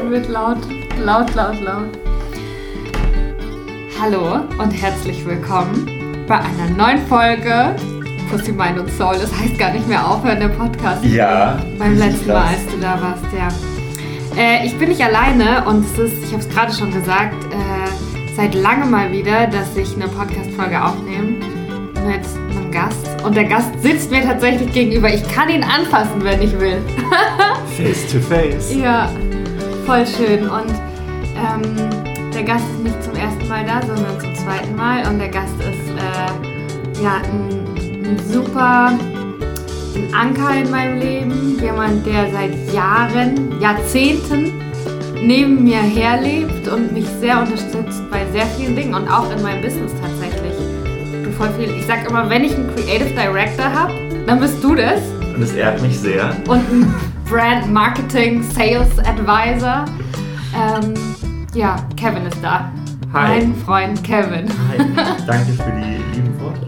Dann wird laut, laut, laut, laut. Hallo und herzlich willkommen bei einer neuen Folge Pussy, Mind und Soul. Das heißt gar nicht mehr aufhören, der Podcast. Ja. Beim letzten Mal, als du da warst, ja. Äh, ich bin nicht alleine und es ist, ich habe es gerade schon gesagt, äh, seit langem mal wieder, dass ich eine Podcast-Folge aufnehme mit einem Gast. Und der Gast sitzt mir tatsächlich gegenüber. Ich kann ihn anfassen, wenn ich will. face to face. Ja, voll schön. Und ähm, der Gast ist nicht zum ersten Mal da, sondern zum zweiten Mal. Und der Gast ist äh, ja ein, ein super ein Anker in meinem Leben. Jemand, der seit Jahren, Jahrzehnten neben mir herlebt und mich sehr unterstützt bei sehr vielen Dingen und auch in meinem Business tatsächlich. Voll viel. Ich sag immer, wenn ich einen Creative Director habe, dann bist du das. Und es ehrt mich sehr. Und ein Brand Marketing Sales Advisor. Ähm, ja, Kevin ist da. Hi. Mein Freund Kevin. Hi. Danke für die lieben Worte.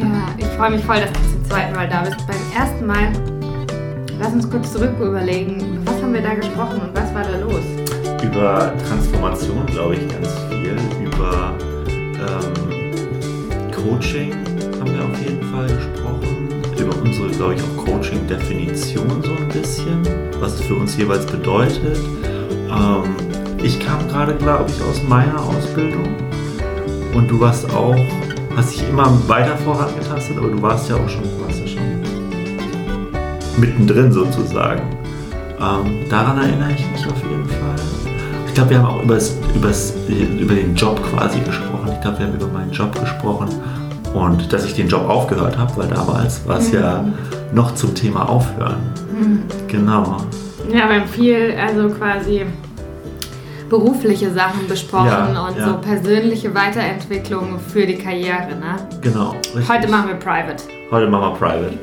Ja, ich freue mich voll, dass du zum zweiten Mal da bist. Beim ersten Mal, lass uns kurz zurück überlegen, was haben wir da gesprochen und was war da los? Über Transformation, glaube ich, ganz viel. Über ähm, Coaching haben wir auf jeden Fall gesprochen. Über unsere, glaube ich, auch Coaching-Definition so ein bisschen, was es für uns jeweils bedeutet. Ähm, ich kam gerade, glaube ich, aus meiner Ausbildung und du warst auch, hast dich immer weiter vorangetastet, aber du warst ja auch schon, warst ja schon mittendrin sozusagen. Ähm, daran erinnere ich mich auf jeden Fall. Ich glaube, wir haben auch übers, übers, über den Job quasi gesprochen. Ich glaube, wir haben über meinen Job gesprochen und dass ich den Job aufgehört habe, weil damals war es mhm. ja noch zum Thema Aufhören. Mhm. Genau. Ja, wir haben viel, also quasi berufliche Sachen besprochen ja, und ja. so persönliche Weiterentwicklung für die Karriere, ne? Genau. Richtig. Heute machen wir Private. Heute machen wir Private.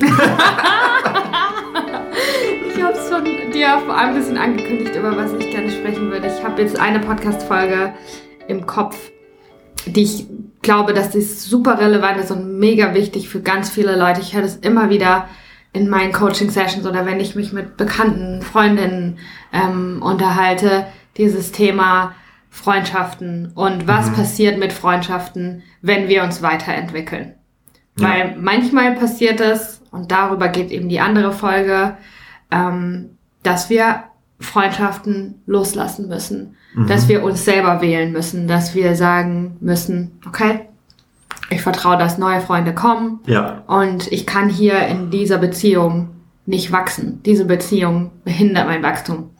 ich habe es schon dir vor allem ein bisschen angekündigt, über was ich gerne sprechen würde. Ich habe jetzt eine Podcast-Folge im Kopf, die ich glaube, dass die super relevant ist und mega wichtig für ganz viele Leute. Ich höre das immer wieder in meinen Coaching-Sessions oder wenn ich mich mit bekannten Freundinnen ähm, unterhalte, dieses Thema Freundschaften und was mhm. passiert mit Freundschaften, wenn wir uns weiterentwickeln. Ja. Weil manchmal passiert es, und darüber geht eben die andere Folge, ähm, dass wir Freundschaften loslassen müssen, mhm. dass wir uns selber wählen müssen, dass wir sagen müssen, okay, ich vertraue, dass neue Freunde kommen ja. und ich kann hier in dieser Beziehung nicht wachsen. Diese Beziehung behindert mein Wachstum.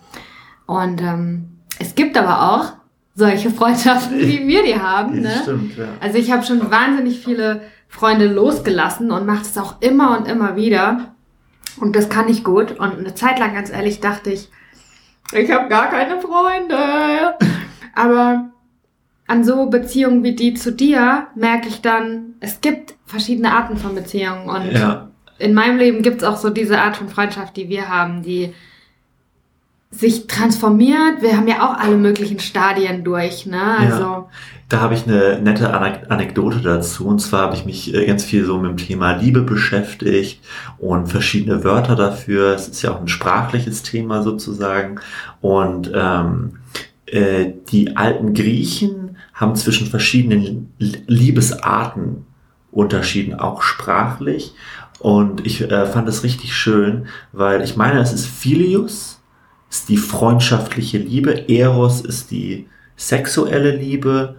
Und ähm, es gibt aber auch solche Freundschaften, wie wir die haben. Ne? Stimmt, ja. Also ich habe schon wahnsinnig viele Freunde losgelassen und mache es auch immer und immer wieder. Und das kann ich gut. Und eine Zeit lang, ganz ehrlich, dachte ich, ich habe gar keine Freunde. Aber an so Beziehungen wie die zu dir merke ich dann, es gibt verschiedene Arten von Beziehungen. Und ja. in meinem Leben gibt es auch so diese Art von Freundschaft, die wir haben, die sich transformiert. Wir haben ja auch alle möglichen Stadien durch, ne? Also ja. Da habe ich eine nette Anekdote dazu. Und zwar habe ich mich äh, ganz viel so mit dem Thema Liebe beschäftigt und verschiedene Wörter dafür. Es ist ja auch ein sprachliches Thema sozusagen. Und ähm, äh, die alten Griechen haben zwischen verschiedenen Liebesarten unterschieden, auch sprachlich. Und ich äh, fand es richtig schön, weil ich meine, es ist Philius, ist die freundschaftliche Liebe, Eros ist die sexuelle Liebe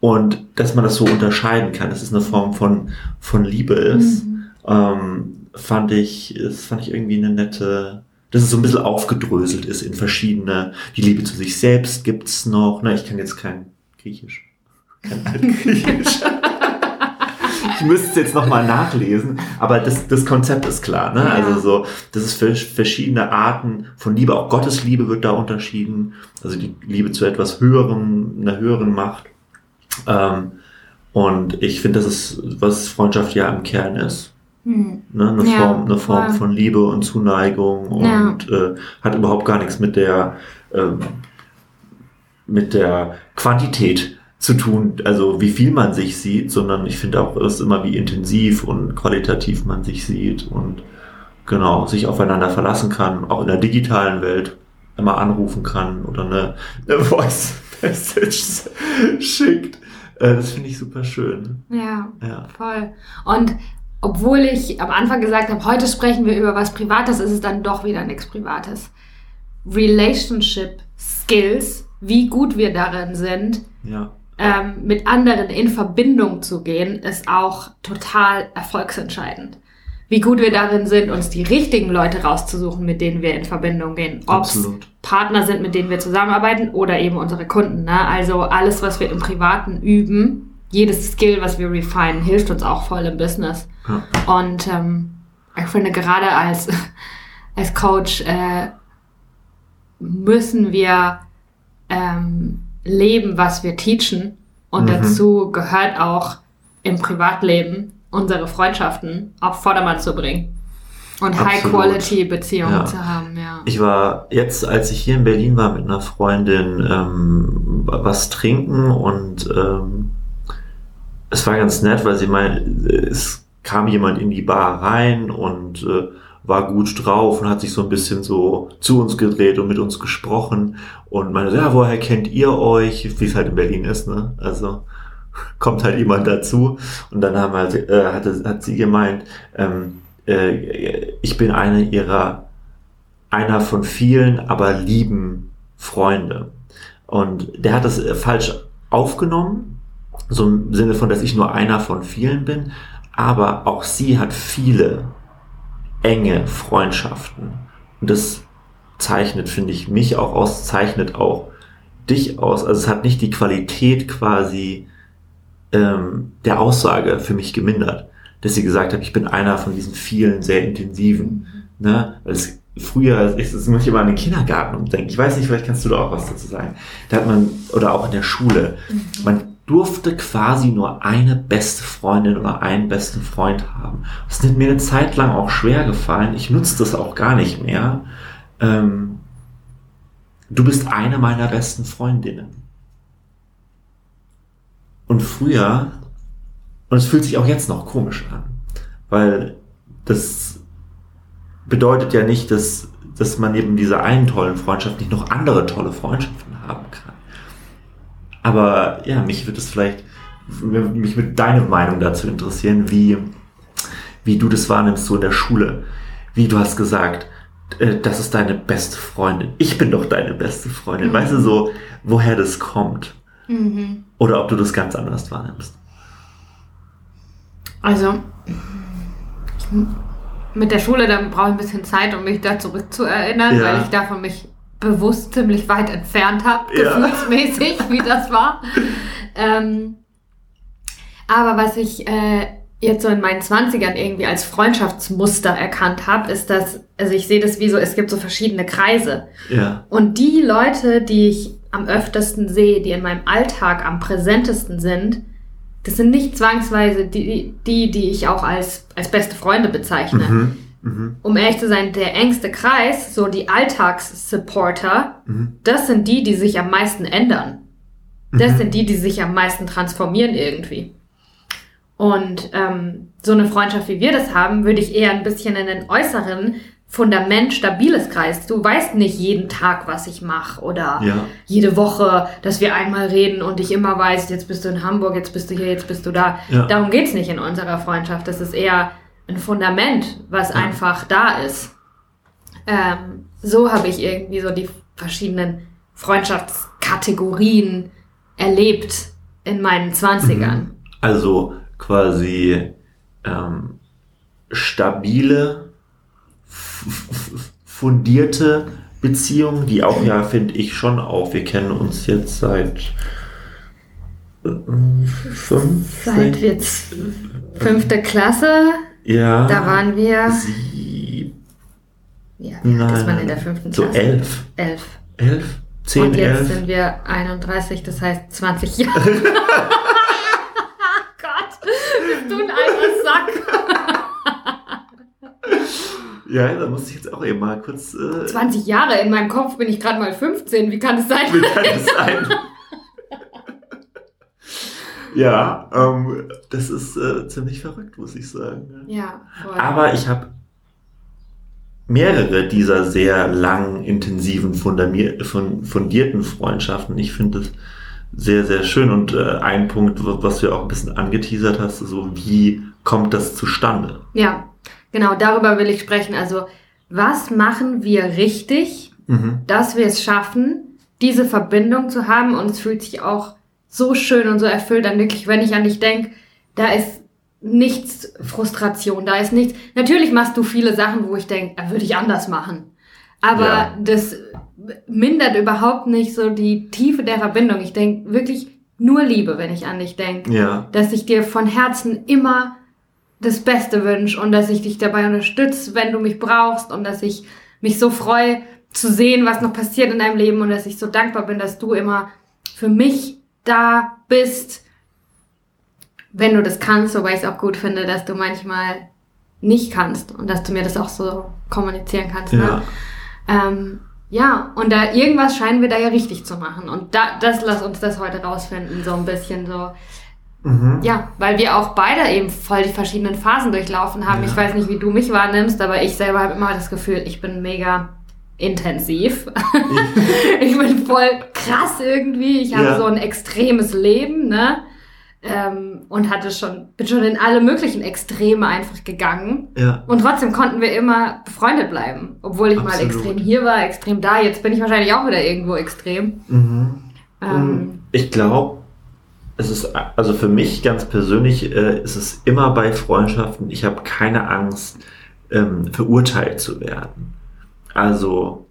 und dass man das so unterscheiden kann, dass es eine Form von, von Liebe ist, mhm. ähm, fand ich, das fand ich irgendwie eine nette, dass es so ein bisschen aufgedröselt ist in verschiedene, die Liebe zu sich selbst gibt's noch, ne, ich kann jetzt kein Griechisch, kein Altgriechisch. ich müsste es jetzt nochmal nachlesen, aber das, das Konzept ist klar. Ne? Ja. Also so, das ist für verschiedene Arten von Liebe. Auch Gottes Liebe wird da unterschieden. Also die Liebe zu etwas Höherem, einer höheren Macht. Ähm, und ich finde, das ist, was Freundschaft ja im Kern ist. Mhm. Ne? Eine, ja, Form, eine Form von Liebe und Zuneigung und ja. äh, hat überhaupt gar nichts mit der, ähm, mit der Quantität zu tun, also wie viel man sich sieht, sondern ich finde auch es immer, wie intensiv und qualitativ man sich sieht und genau, sich aufeinander verlassen kann, auch in der digitalen Welt. immer anrufen kann oder eine, eine Voice Message schickt. Äh, das finde ich super schön. Ja, ja, voll. Und obwohl ich am Anfang gesagt habe, heute sprechen wir über was Privates, ist es dann doch wieder nichts Privates. Relationship Skills, wie gut wir darin sind, ja. ähm, mit anderen in Verbindung zu gehen, ist auch total erfolgsentscheidend. Wie gut wir darin sind, uns die richtigen Leute rauszusuchen, mit denen wir in Verbindung gehen. Ob es Partner sind, mit denen wir zusammenarbeiten oder eben unsere Kunden. Ne? Also alles, was wir im Privaten üben, jedes Skill, was wir refinen, hilft uns auch voll im Business. Ja. Und ähm, ich finde gerade als, als Coach äh, müssen wir ähm, leben, was wir teachen. Und mhm. dazu gehört auch im Privatleben unsere Freundschaften auf Vordermann zu bringen. Und High-Quality-Beziehungen ja. zu haben, ja. Ich war jetzt, als ich hier in Berlin war, mit einer Freundin ähm, was trinken und ähm, es war ganz nett, weil sie meinte, es kam jemand in die Bar rein und äh, war gut drauf und hat sich so ein bisschen so zu uns gedreht und mit uns gesprochen und meinte, ja, woher kennt ihr euch? Wie es halt in Berlin ist, ne? Also kommt halt jemand dazu und dann haben halt, äh, hat, hat sie gemeint, ähm, äh, ich bin eine ihrer, einer von vielen, aber lieben Freunde. Und der hat das äh, falsch aufgenommen, so im Sinne von, dass ich nur einer von vielen bin, aber auch sie hat viele enge Freundschaften. Und das zeichnet, finde ich, mich auch aus, zeichnet auch dich aus. Also es hat nicht die Qualität quasi ähm, der Aussage für mich gemindert, dass sie gesagt hat, ich bin einer von diesen vielen sehr intensiven. Ne? Weil es früher, ist es immer an den Kindergarten umdenken. Ich weiß nicht, vielleicht kannst du da auch was dazu sagen. Da hat man, oder auch in der Schule, mhm. man durfte quasi nur eine beste Freundin oder einen besten Freund haben. Das ist mir eine Zeit lang auch schwer gefallen. Ich nutze das auch gar nicht mehr. Ähm, du bist eine meiner besten Freundinnen. Und früher, und es fühlt sich auch jetzt noch komisch an, weil das bedeutet ja nicht, dass, dass man neben dieser einen tollen Freundschaft nicht noch andere tolle Freundschaften haben kann. Aber ja, mich würde es vielleicht, mich mit deine Meinung dazu interessieren, wie, wie du das wahrnimmst so in der Schule. Wie du hast gesagt, äh, das ist deine beste Freundin. Ich bin doch deine beste Freundin. Mhm. Weißt du so, woher das kommt? Mhm. Oder ob du das ganz anders wahrnimmst? Also, mit der Schule, da brauche ich ein bisschen Zeit, um mich da zurückzuerinnern, ja. weil ich davon mich bewusst ziemlich weit entfernt habe, ja. gefühlsmäßig, wie das war. ähm, aber was ich äh, jetzt so in meinen Zwanzigern irgendwie als Freundschaftsmuster erkannt habe, ist, dass, also ich sehe das wie so, es gibt so verschiedene Kreise. Ja. Und die Leute, die ich am öftesten sehe, die in meinem Alltag am präsentesten sind, das sind nicht zwangsweise die, die, die ich auch als, als beste Freunde bezeichne. Mhm. Mhm. Um ehrlich zu sein, der engste Kreis, so die Alltagssupporter, mhm. das sind die, die sich am meisten ändern. Das mhm. sind die, die sich am meisten transformieren irgendwie. Und ähm, so eine Freundschaft, wie wir das haben, würde ich eher ein bisschen in den äußeren Fundament stabiles Kreis. Du weißt nicht jeden Tag, was ich mache oder ja. jede Woche, dass wir einmal reden und ich immer weiß, jetzt bist du in Hamburg, jetzt bist du hier, jetzt bist du da. Ja. Darum geht's nicht in unserer Freundschaft. Das ist eher ein Fundament, was ja. einfach da ist. Ähm, so habe ich irgendwie so die verschiedenen Freundschaftskategorien erlebt in meinen Zwanzigern. Mhm. Also quasi ähm, stabile, fundierte Beziehungen, die auch ja, finde ich, schon auch. Wir kennen uns jetzt seit äh, fünf. Seit jetzt fünfte Klasse. Ja. Da waren wir. Sie. Ja, ist man in der fünften Klasse? So elf. Elf. Elf? Zehn, Und jetzt elf. sind wir 31, das heißt 20 Jahre. Gott, bist du ein alter Sack. Ja, da musste ich jetzt auch eben mal kurz. Äh 20 Jahre, in meinem Kopf bin ich gerade mal 15. Wie kann es sein? Wie kann es sein? Ja, ähm, das ist äh, ziemlich verrückt, muss ich sagen. Ja, voll. Aber ich habe mehrere dieser sehr lang, intensiven, fundierten Freundschaften. Ich finde es sehr, sehr schön. Und äh, ein Punkt, was du auch ein bisschen angeteasert hast, so wie kommt das zustande? Ja, genau, darüber will ich sprechen. Also, was machen wir richtig, mhm. dass wir es schaffen, diese Verbindung zu haben? Und es fühlt sich auch so schön und so erfüllt an, wirklich, wenn ich an dich denke, da ist nichts Frustration, da ist nichts. Natürlich machst du viele Sachen, wo ich denke, würde ich anders machen. Aber ja. das mindert überhaupt nicht so die Tiefe der Verbindung. Ich denke wirklich nur Liebe, wenn ich an dich denke. Ja. Dass ich dir von Herzen immer das Beste wünsche und dass ich dich dabei unterstütze, wenn du mich brauchst und dass ich mich so freue zu sehen, was noch passiert in deinem Leben und dass ich so dankbar bin, dass du immer für mich da bist wenn du das kannst, wobei ich es auch gut finde, dass du manchmal nicht kannst und dass du mir das auch so kommunizieren kannst. Ne? Ja. Ne? Ähm, ja, und da irgendwas scheinen wir da ja richtig zu machen. Und da, das lass uns das heute rausfinden, so ein bisschen so. Mhm. Ja, weil wir auch beide eben voll die verschiedenen Phasen durchlaufen haben. Ja. Ich weiß nicht, wie du mich wahrnimmst, aber ich selber habe immer das Gefühl, ich bin mega intensiv. ich bin voll krass irgendwie. Ich habe ja. so ein extremes Leben, ne? ähm, und hatte schon, bin schon in alle möglichen Extreme einfach gegangen. Ja. Und trotzdem konnten wir immer befreundet bleiben. Obwohl ich Absolut. mal extrem hier war, extrem da. Jetzt bin ich wahrscheinlich auch wieder irgendwo extrem. Mhm. Ähm, ich glaube, es ist, also für mich ganz persönlich, äh, ist es immer bei Freundschaften, ich habe keine Angst, ähm, verurteilt zu werden. Also,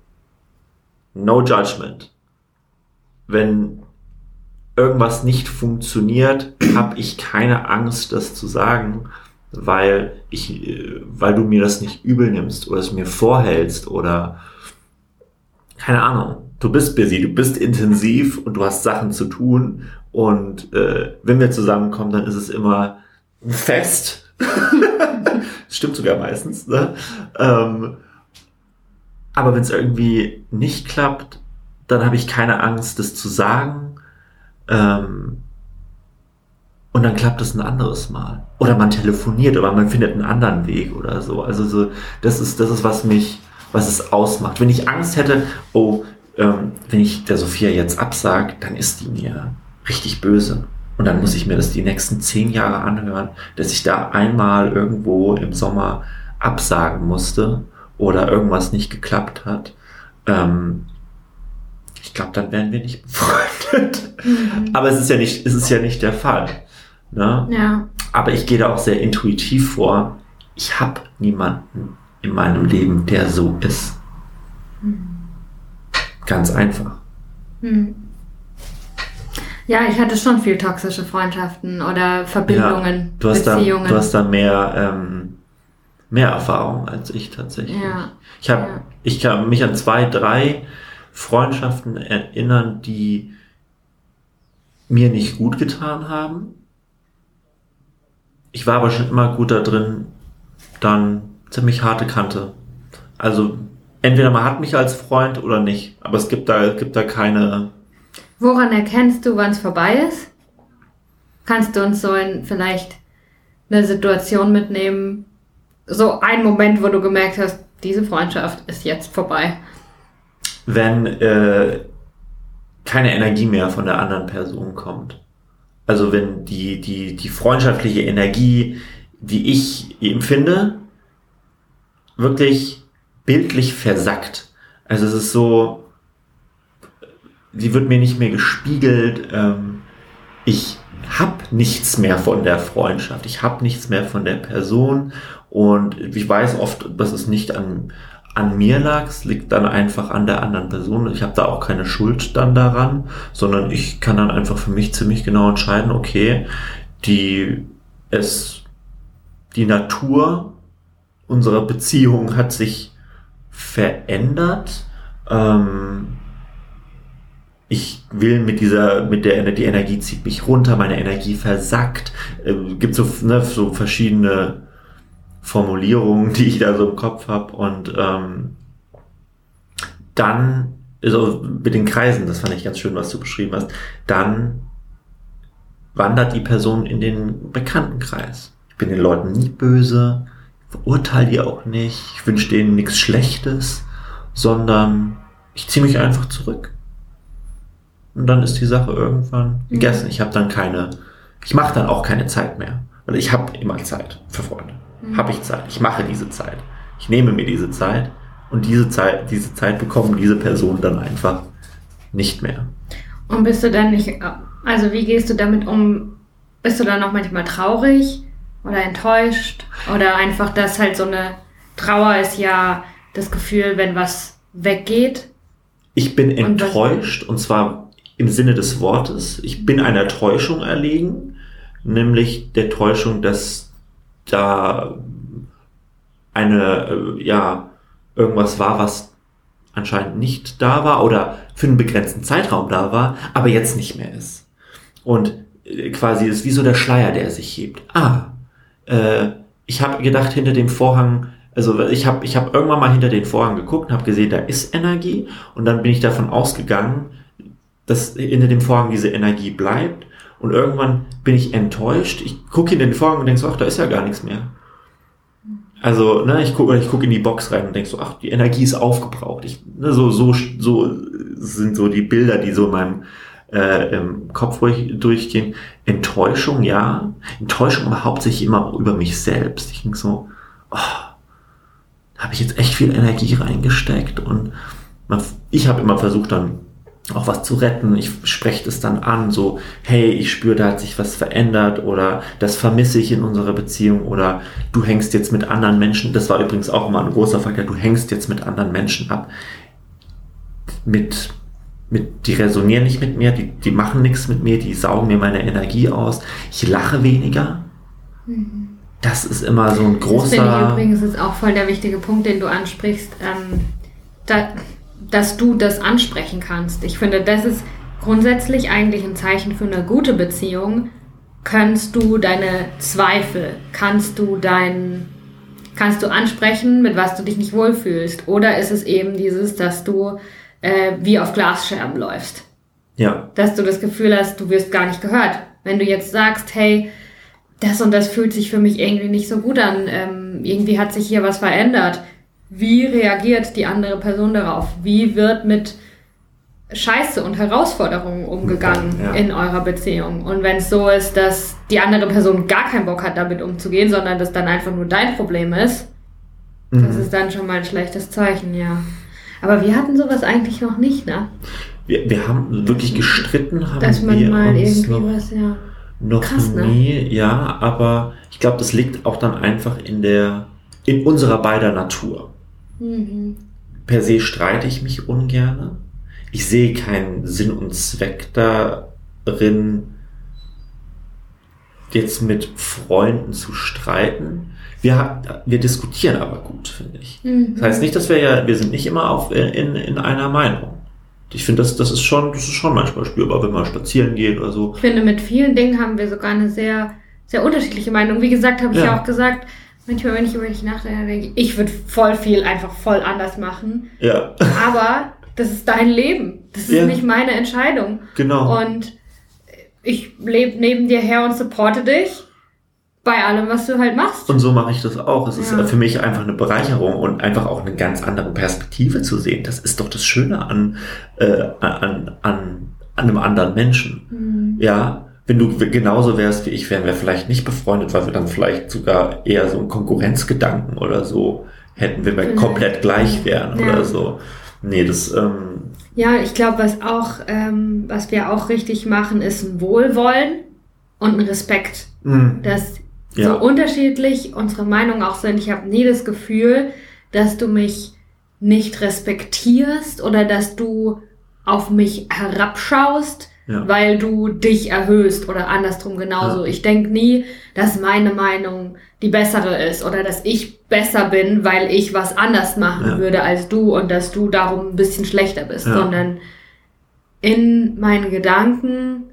no judgment. Wenn irgendwas nicht funktioniert, habe ich keine Angst, das zu sagen, weil ich, äh, weil du mir das nicht übel nimmst oder es mir vorhältst oder keine Ahnung. Du bist busy, du bist intensiv und du hast Sachen zu tun und äh, wenn wir zusammenkommen, dann ist es immer ein Fest. Stimmt sogar meistens. Ne? Ähm, aber wenn es irgendwie nicht klappt, dann habe ich keine Angst, das zu sagen ähm, und dann klappt es ein anderes Mal. Oder man telefoniert, oder man findet einen anderen Weg oder so. Also so, das ist, das ist, was mich, was es ausmacht. Wenn ich Angst hätte, oh, ähm, wenn ich der Sophia jetzt absage, dann ist die mir richtig böse. Und dann muss ich mir das die nächsten zehn Jahre anhören, dass ich da einmal irgendwo im Sommer absagen musste oder irgendwas nicht geklappt hat. Ähm, ich glaube, dann wären wir nicht befreundet. Mhm. Aber es ist ja nicht, es ist ja nicht der Fall. Ne? Ja. Aber ich gehe da auch sehr intuitiv vor. Ich habe niemanden in meinem Leben, der so ist. Mhm. Ganz einfach. Mhm. Ja, ich hatte schon viel toxische Freundschaften oder Verbindungen, ja, du hast Beziehungen. Da, du hast da mehr, ähm, mehr Erfahrung als ich tatsächlich. Ja. Ich habe, ja. ich kann mich an zwei, drei Freundschaften erinnern, die mir nicht gut getan haben. Ich war aber schon immer gut da drin, dann ziemlich harte Kante. Also entweder man hat mich als Freund oder nicht, aber es gibt da, es gibt da keine. Woran erkennst du, wann es vorbei ist? Kannst du uns so in vielleicht eine Situation mitnehmen, so ein Moment, wo du gemerkt hast, diese Freundschaft ist jetzt vorbei? wenn äh, keine Energie mehr von der anderen Person kommt. Also wenn die, die, die freundschaftliche Energie, die ich empfinde, wirklich bildlich versackt. Also es ist so, sie wird mir nicht mehr gespiegelt. Ähm, ich habe nichts mehr von der Freundschaft. Ich habe nichts mehr von der Person. Und ich weiß oft, dass es nicht an, an mir lag, es liegt dann einfach an der anderen Person. Ich habe da auch keine Schuld dann daran, sondern ich kann dann einfach für mich ziemlich genau entscheiden, okay, die es die Natur unserer Beziehung hat sich verändert. Ähm, ich will mit dieser, mit der die Energie zieht mich runter, meine Energie versackt. Ähm, gibt so, ne, so verschiedene Formulierungen, die ich da so im Kopf habe. Und ähm, dann, also mit den Kreisen, das fand ich ganz schön, was du beschrieben hast, dann wandert die Person in den Bekanntenkreis. Ich bin den Leuten nie böse, verurteile die auch nicht, ich wünsche denen nichts Schlechtes, sondern ich ziehe mich einfach zurück. Und dann ist die Sache irgendwann Mhm. gegessen. Ich habe dann keine, ich mache dann auch keine Zeit mehr. Weil ich habe immer Zeit für Freunde. Mhm. Habe ich Zeit. Ich mache diese Zeit. Ich nehme mir diese Zeit und diese Zeit, diese Zeit bekommen diese Personen dann einfach nicht mehr. Und bist du dann nicht, also wie gehst du damit um? Bist du dann auch manchmal traurig oder enttäuscht? Oder einfach, dass halt so eine Trauer ist ja das Gefühl, wenn was weggeht. Ich bin Und enttäuscht und zwar im Sinne des Wortes. Ich bin einer Täuschung erlegen, nämlich der Täuschung, dass da eine, äh, ja, irgendwas war, was anscheinend nicht da war oder für einen begrenzten Zeitraum da war, aber jetzt nicht mehr ist. Und äh, quasi ist wie so der Schleier, der sich hebt. Ah, äh, ich habe gedacht, hinter dem Vorhang, also ich habe ich hab irgendwann mal hinter den Vorhang geguckt und habe gesehen, da ist Energie und dann bin ich davon ausgegangen, dass hinter dem Vorhang diese Energie bleibt und irgendwann bin ich enttäuscht. Ich gucke in den Vorhang und denke so, ach, da ist ja gar nichts mehr. Also, ne, ich gucke ich guck in die Box rein und denke so, ach, die Energie ist aufgebraucht. Ich, ne, so, so, so sind so die Bilder, die so in meinem äh, im Kopf durch, durchgehen. Enttäuschung, ja. Enttäuschung, aber hauptsächlich immer über mich selbst. Ich denke so, oh, habe ich jetzt echt viel Energie reingesteckt und man, ich habe immer versucht dann auch was zu retten. Ich spreche das dann an, so, hey, ich spüre, da hat sich was verändert oder das vermisse ich in unserer Beziehung oder du hängst jetzt mit anderen Menschen. Das war übrigens auch immer ein großer Faktor. Du hängst jetzt mit anderen Menschen ab. Mit, mit, die resonieren nicht mit mir, die, die machen nichts mit mir, die saugen mir meine Energie aus. Ich lache weniger. Das ist immer so ein Das finde ich großer. übrigens ist auch voll der wichtige Punkt, den du ansprichst, ähm, da, dass du das ansprechen kannst. Ich finde, das ist grundsätzlich eigentlich ein Zeichen für eine gute Beziehung. Kannst du deine Zweifel, kannst du dein, kannst du ansprechen, mit was du dich nicht wohlfühlst? Oder ist es eben dieses, dass du äh, wie auf Glasscherben läufst? Ja, dass du das Gefühl hast, du wirst gar nicht gehört. Wenn du jetzt sagst, hey, das und das fühlt sich für mich irgendwie nicht so gut an, ähm, irgendwie hat sich hier was verändert. Wie reagiert die andere Person darauf? Wie wird mit Scheiße und Herausforderungen umgegangen Ja. in eurer Beziehung? Und wenn es so ist, dass die andere Person gar keinen Bock hat, damit umzugehen, sondern das dann einfach nur dein Problem ist, das Mhm. ist dann schon mal ein schlechtes Zeichen, ja. Aber wir hatten sowas eigentlich noch nicht, ne? wir, wir haben wirklich gestritten, haben Dass man wir mal uns irgendwie noch, was, ja. noch Krass, ne? nie, ja, aber ich glaube, das liegt auch dann einfach in der, in unserer beider Natur. Mhm. Per se streite ich mich ungerne. Ich sehe keinen Sinn und Zweck darin, jetzt mit Freunden zu streiten. Wir, wir diskutieren aber gut, finde ich. Mhm. Das heißt nicht, dass wir ja, wir sind nicht immer auf, in, in einer Meinung. Ich finde, das, das ist schon, das ist schon manchmal spürbar, wenn man spazieren geht oder so. Ich finde, mit vielen Dingen haben wir sogar eine sehr, sehr unterschiedliche Meinung. Wie gesagt, habe ich ja. Ja. auch gesagt, manchmal, wenn ich über dich nachdenke, denke ich, ich würde voll viel einfach voll anders machen. Ja, Aber das ist dein Leben. Das ist Ja. nicht meine Entscheidung. genau. Und ich lebe neben dir her und supporte dich bei allem, was du halt machst. Und so mache ich das auch. Es ist Ja. äh, für mich einfach eine Bereicherung und einfach auch eine ganz andere Perspektive zu sehen. Das ist doch das Schöne an, äh, an, an, an einem anderen Menschen. Mhm. Ja, wenn du genauso wärst wie ich, wären wir vielleicht nicht befreundet, weil wir dann vielleicht sogar eher so einen Konkurrenzgedanken oder so hätten, wenn wir Vielleicht. komplett gleich wären Ja. oder so. Nee, das, ähm, Ja, ich glaube, was auch, ähm, was wir auch richtig machen, ist ein Wohlwollen und ein Respekt. mh, dass Ja. so unterschiedlich unsere Meinungen auch sind. Ich habe nie das Gefühl, dass du mich nicht respektierst oder dass du auf mich herabschaust, ja. weil du dich erhöhst oder andersrum genauso. Ja. Ich denk nie, dass meine Meinung die bessere ist oder dass ich besser bin, weil ich was anders machen Ja. würde als du und dass du darum ein bisschen schlechter bist, Ja. sondern in meinen Gedanken,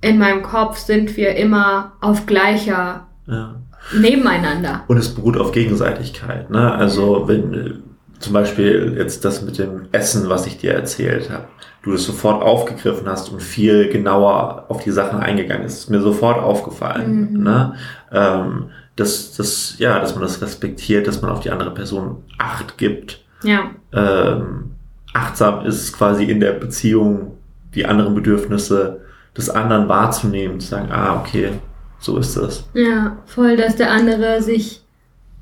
in meinem Kopf sind wir immer auf gleicher ja. nebeneinander. Und es beruht auf Gegenseitigkeit. Ne? Also wenn zum Beispiel jetzt das mit dem Essen, was ich dir erzählt habe, du das sofort aufgegriffen hast und viel genauer auf die Sachen eingegangen ist, ist mir sofort aufgefallen. Mhm. Ne? Ähm, dass, dass, ja, dass man das respektiert, dass man auf die andere Person Acht gibt, Ja. ähm, achtsam ist quasi in der Beziehung, die anderen Bedürfnisse des anderen wahrzunehmen, zu sagen, ah, okay, so ist das. Ja, voll, dass der andere sich,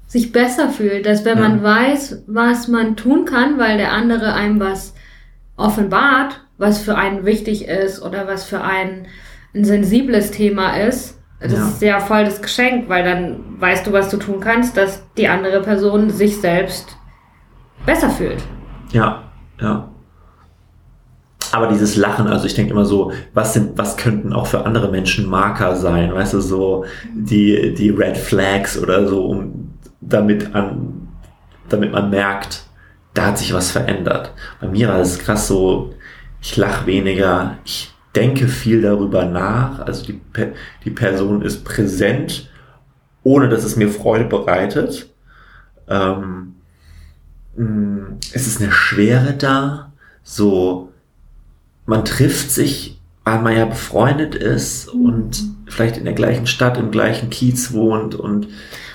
sich besser fühlt, dass wenn Ja. man weiß, was man tun kann, weil der andere einem was offenbart, was für einen wichtig ist oder was für einen ein sensibles Thema ist, das Ja. ist ja voll das Geschenk, weil dann weißt du, was du tun kannst, dass die andere Person sich selbst besser fühlt. Ja, ja. Aber dieses Lachen, also ich denke immer so, was sind, was könnten auch für andere Menschen Marker sein, weißt du, so die, die Red Flags oder so, um damit an, damit man merkt, da hat sich was verändert. Bei mir war es krass so, ich lache weniger, ich denke viel darüber nach, also die, die Person ist präsent, ohne dass es mir Freude bereitet. Ähm, mh, es ist eine Schwere da, so man trifft sich, weil man ja befreundet ist und vielleicht in der gleichen Stadt, im gleichen Kiez wohnt und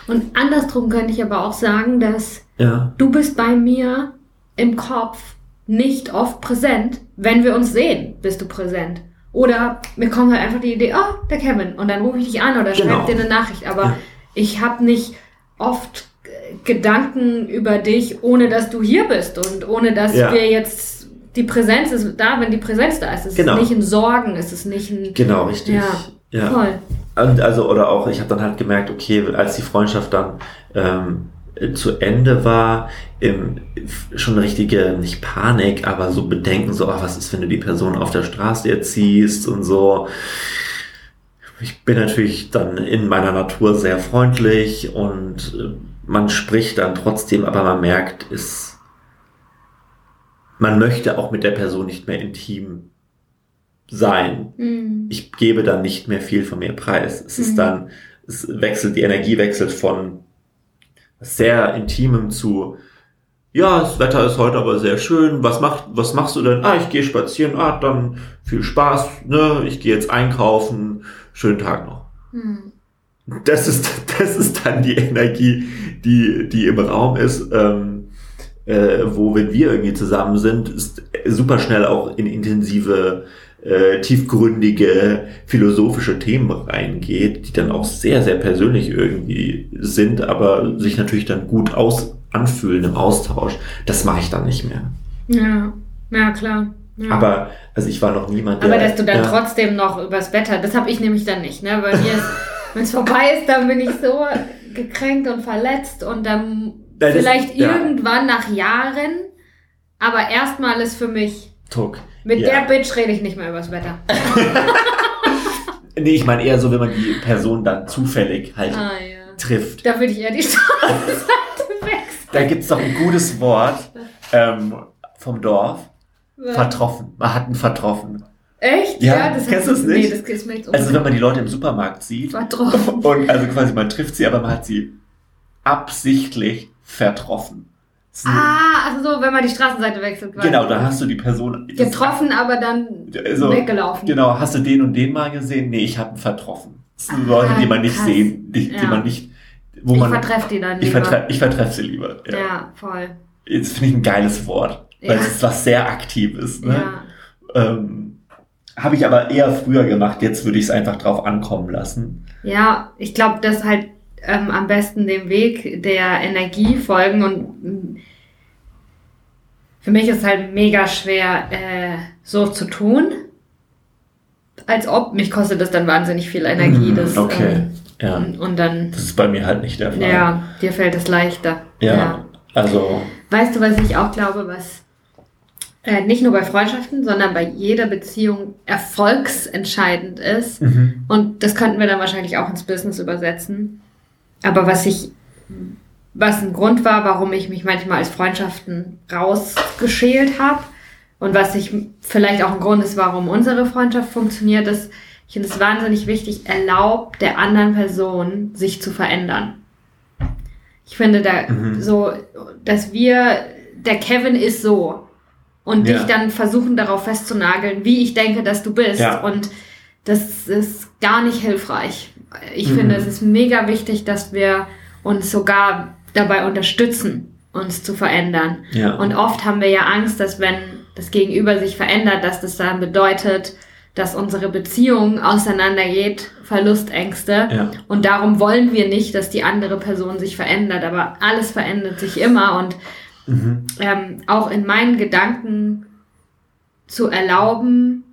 Und andersrum könnte ich aber auch sagen, dass ja, du bist bei mir im Kopf nicht oft präsent. Wenn wir uns sehen, bist du präsent. Oder mir kommt halt einfach die Idee, oh, der Kevin. Und dann rufe ich dich an oder Genau. schreibe dir eine Nachricht. Aber Ja. ich habe nicht oft äh, Gedanken über dich, ohne dass du hier bist und ohne dass Ja. wir jetzt die Präsenz ist da, wenn die Präsenz da ist. Es Genau. ist nicht ein Sorgen, es ist nicht ein genau richtig. Ja, ja. voll. Und also, oder auch, ich habe dann halt gemerkt, okay, als die Freundschaft dann ähm, äh, zu Ende war, f- schon eine richtige, nicht Panik, aber so Bedenken, so, ach, was ist, wenn du die Person auf der Straße jetzt siehst und so. Ich bin natürlich dann in meiner Natur sehr freundlich und äh, man spricht dann trotzdem, aber man merkt, es, man möchte auch mit der Person nicht mehr intim sein Mhm. ich gebe dann nicht mehr viel von mir preis. Es ist Mhm. dann, es wechselt, die Energie wechselt von sehr intimem zu, ja, das Wetter ist heute aber sehr schön. Was macht, was machst du denn? Ah, ich gehe spazieren. Ah, dann viel Spaß. Ne, ich gehe jetzt einkaufen. Schönen Tag noch. Mhm. Das ist, das ist dann die Energie, die, die im Raum ist, ähm, äh, wo, wenn wir irgendwie zusammen sind, ist super schnell auch in intensive, äh, tiefgründige, philosophische Themen reingeht, die dann auch sehr, sehr persönlich irgendwie sind, aber sich natürlich dann gut aus, anfühlen im Austausch. Das mache ich dann nicht mehr. Ja, ja, klar. Ja. Aber, also ich war noch niemand, der... Aber dass du dann ja, trotzdem noch übers Wetter, das habe ich nämlich dann nicht, ne? Bei mir ist, wenn es vorbei ist, dann bin ich so gekränkt und verletzt und dann das- vielleicht ja. irgendwann nach Jahren, aber erstmal ist für mich, Tuck. mit Ja. der Bitch rede ich nicht mehr übers Wetter. Nee, ich meine eher so, wenn man die Person dann zufällig halt Ah ja. trifft. Da würde ich eher die Straßenseite wechseln. Da gibt's doch ein gutes Wort ähm, vom Dorf. Vertroffen. Man hat einen vertroffen. Echt? Ja, das kennst hat- du's nicht? Nee, das ist mir jetzt Also wenn man die Leute im Supermarkt sieht Vertroffen. und also quasi man trifft sie, aber man hat sie absichtlich vertroffen. Ah, also so, wenn man die Straßenseite wechselt. quasi. Genau, da hast du die Person Getroffen, aber dann Also, weggelaufen. Genau, hast du den und den mal gesehen? Nee, ich habe ihn vertroffen. Das sind Ah, Leute, die man nicht krass. sehen, die, die Ja. man nicht, wo ich man vertreffe die dann ich, lieber. vertre ich vertreffe sie lieber. Ja. ja. voll. Das finde ich ein geiles Wort, weil Ja. es ist was sehr Aktives. Ne? Ja. Ähm, Habe ich aber eher früher gemacht, jetzt würde ich es einfach drauf ankommen lassen. Ja, ich glaube, das halt ähm, am besten dem Weg der Energie folgen und mm, für mich ist halt mega schwer, äh, so zu tun, als ob mich kostet das dann wahnsinnig viel Energie. Mhm, Das, okay, ähm, ja. und, und dann, Das ist bei mir halt nicht der Fall. ja, dir fällt es leichter. Ja, also, Weißt du, was ich auch glaube, was äh, nicht nur bei Freundschaften, sondern bei jeder Beziehung erfolgsentscheidend ist? mhm. Und das könnten wir dann wahrscheinlich auch ins Business übersetzen. Aber was ich, was ein Grund war, warum ich mich manchmal als Freundschaften rausgeschält habe und was ich vielleicht auch ein Grund ist, warum unsere Freundschaft funktioniert, ist, ich finde es wahnsinnig wichtig, erlaubt der anderen Person sich zu verändern. Ich finde da Mhm. so, dass wir, der Kevin ist so. Und Ja. dich dann versuchen darauf festzunageln, wie ich denke, dass du bist. Ja. Und das ist gar nicht hilfreich. ich mhm. finde, es ist mega wichtig, dass wir uns sogar dabei unterstützen, uns zu verändern. Ja. Und oft haben wir ja Angst, dass wenn das Gegenüber sich verändert, dass das dann bedeutet, dass unsere Beziehung auseinandergeht, Verlustängste. Ja. Und darum wollen wir nicht, dass die andere Person sich verändert. Aber alles verändert sich immer. Und mhm. ähm, auch in meinen Gedanken zu erlauben,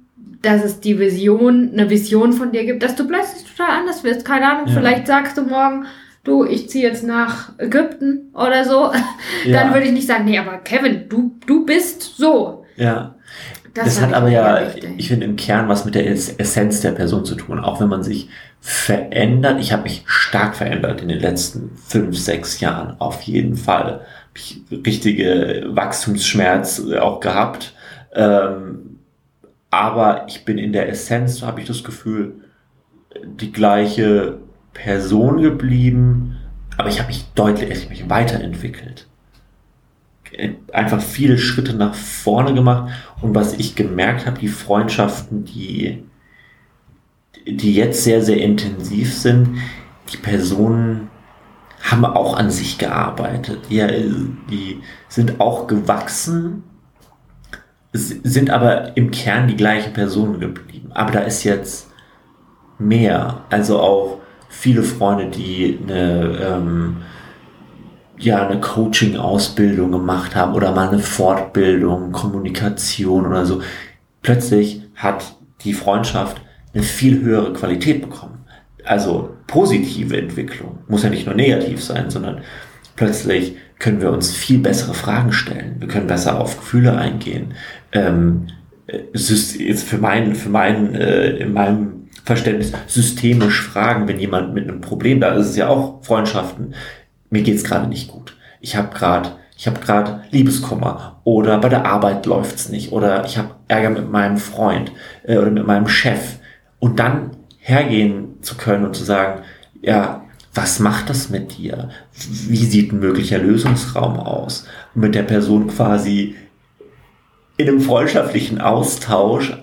dass es die Vision, eine Vision von dir gibt, dass du plötzlich total anders wirst. Keine Ahnung, ja. vielleicht sagst du morgen, du, ich ziehe jetzt nach Ägypten oder so. Ja. Dann würde ich nicht sagen, nee, aber Kevin, du, du bist so. Ja. Das, das hat aber ja, ich finde, im Kern was mit der Essenz der Person zu tun. Auch wenn man sich verändert. Ich habe mich stark verändert in den letzten fünf, sechs Jahren. Auf jeden Fall. Ich richtige Wachstumsschmerz auch gehabt. Ähm, aber ich bin in der Essenz, habe ich das Gefühl, die gleiche Person geblieben. Aber ich habe mich deutlich, ich mich weiterentwickelt einfach viele Schritte nach vorne gemacht. Und was ich gemerkt habe, die Freundschaften, die, die jetzt sehr, sehr intensiv sind, die Personen haben auch an sich gearbeitet. Die, die sind auch gewachsen, sind aber im Kern die gleichen Personen geblieben. Aber da ist jetzt mehr. Also auch viele Freunde, die eine ähm, ja eine Coaching-Ausbildung gemacht haben oder mal eine Fortbildung, Kommunikation oder so. Plötzlich hat die Freundschaft eine viel höhere Qualität bekommen. Also positive Entwicklung. Muss ja nicht nur negativ sein, sondern plötzlich können wir uns viel bessere Fragen stellen. Wir können besser auf Gefühle eingehen. Ähm, jetzt für meinen, für meinen, äh, in meinem Verständnis systemisch fragen, wenn jemand mit einem Problem da ist, ist es ja auch Freundschaften mir geht's gerade nicht gut. Ich habe gerade ich habe gerade Liebeskummer oder bei der Arbeit läuft's nicht oder ich habe Ärger mit meinem Freund äh, oder mit meinem Chef und dann hergehen zu können und zu sagen, ja, was macht das mit dir? Wie sieht ein möglicher Lösungsraum aus? Und mit der Person quasi in einem freundschaftlichen Austausch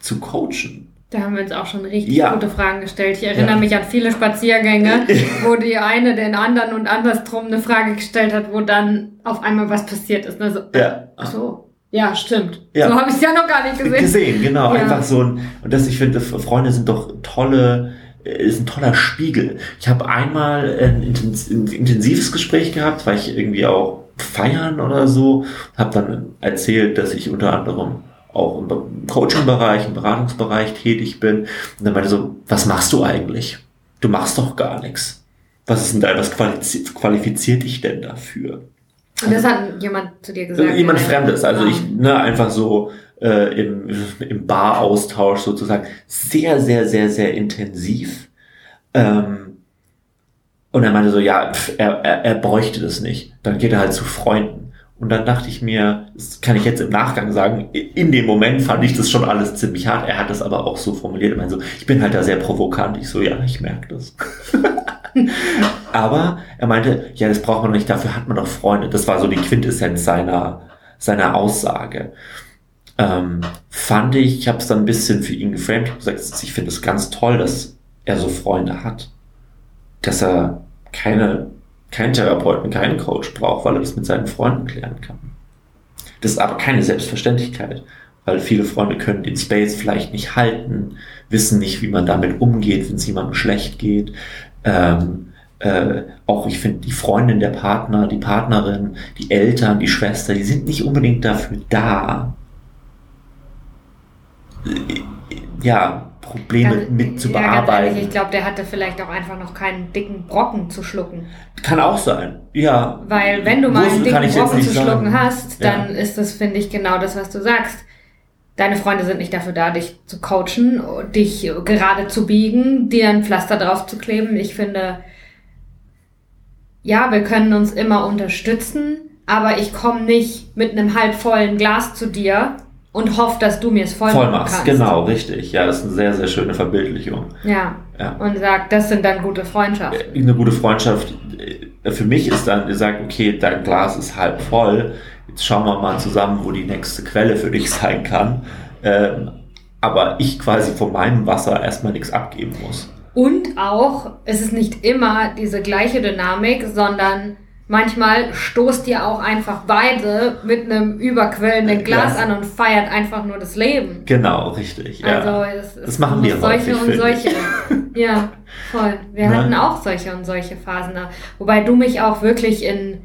zu coachen. Da haben wir uns auch schon richtig ja. gute Fragen gestellt. Ich erinnere ja. mich an viele Spaziergänge, wo die eine den anderen und andersrum eine Frage gestellt hat, wo dann auf einmal was passiert ist. Also, ja. Ach so. Ja, stimmt. Ja. So habe ich es ja noch gar nicht gesehen. Gesehen, genau. Einfach so ein, und das, ich finde, Freunde sind doch tolle, äh, ist ein toller Spiegel. Ich habe einmal ein intensives Gespräch gehabt, weil ich irgendwie auch feiern oder so, habe dann erzählt, dass ich unter anderem auch im Coaching-Bereich, im Beratungsbereich tätig bin. Und dann meinte so, was machst du eigentlich? Du machst doch gar nichts. Was ist denn da, was qualifiziert dich denn dafür? Und das hat jemand zu dir gesagt? Jemand Fremdes, also ich, ne, einfach so äh, im, im Bar-Austausch sozusagen. Sehr, sehr, sehr, sehr intensiv. Ähm, und er meinte so, ja, pf, er, er, er bräuchte das nicht. Dann geht er halt zu Freunden. Und dann dachte ich mir, das kann ich jetzt im Nachgang sagen, in dem Moment fand ich das schon alles ziemlich hart. Er hat das aber auch so formuliert. Ich, meine so, ich bin halt da sehr provokant. Ich so, ja, ich merke das. aber er meinte, ja, das braucht man nicht, dafür hat man doch Freunde. Das war so die Quintessenz seiner, seiner Aussage. Ähm, fand ich, ich habe es dann ein bisschen für ihn geframed. Ich habe gesagt, ich finde es ganz toll, dass er so Freunde hat. Dass er keine keinen Therapeuten, keinen Coach braucht, weil er das mit seinen Freunden klären kann. Das ist aber keine Selbstverständlichkeit, weil viele Freunde können den Space vielleicht nicht halten, wissen nicht, wie man damit umgeht, wenn es jemandem schlecht geht. Ähm, äh, auch ich finde, die Freundin, der Partner, die Partnerin, die Eltern, die Schwester, die sind nicht unbedingt dafür da, ja, Probleme Ganz, mit zu bearbeiten. Ehrlich, ich glaube, der hatte vielleicht auch einfach noch keinen dicken Brocken zu schlucken. Kann auch sein, ja. Weil wenn du mal einen dicken Brocken zu schlucken hast, dann ja. ist das, finde ich, genau das, was du sagst. Deine Freunde sind nicht dafür da, dich zu coachen, dich gerade zu biegen, dir ein Pflaster drauf zu kleben. Ich finde, ja, wir können uns immer unterstützen, aber ich komme nicht mit einem halbvollen Glas zu dir und hofft, dass du mir es voll, voll machst. Genau, richtig. Ja, das ist eine sehr, sehr schöne Verbildlichung. Ja. ja. Und sagt, das sind dann gute Freundschaften. Äh, eine gute Freundschaft äh, für mich ist dann, ihr sagt, okay, dein Glas ist halb voll. Jetzt schauen wir mal zusammen, wo die nächste Quelle für dich sein kann. Ähm, aber ich quasi von meinem Wasser erstmal nichts abgeben muss. Und auch, es ist nicht immer diese gleiche Dynamik, sondern manchmal stoßt ihr auch einfach beide mit einem überquellenden Glas Glas. an und feiert einfach nur das Leben. Genau, richtig. Ja. Also es, es Das machen wir solche häufig, und solche. Ja, voll. Wir Ne? hatten auch solche und solche Phasen. da. Wobei du mich auch wirklich in,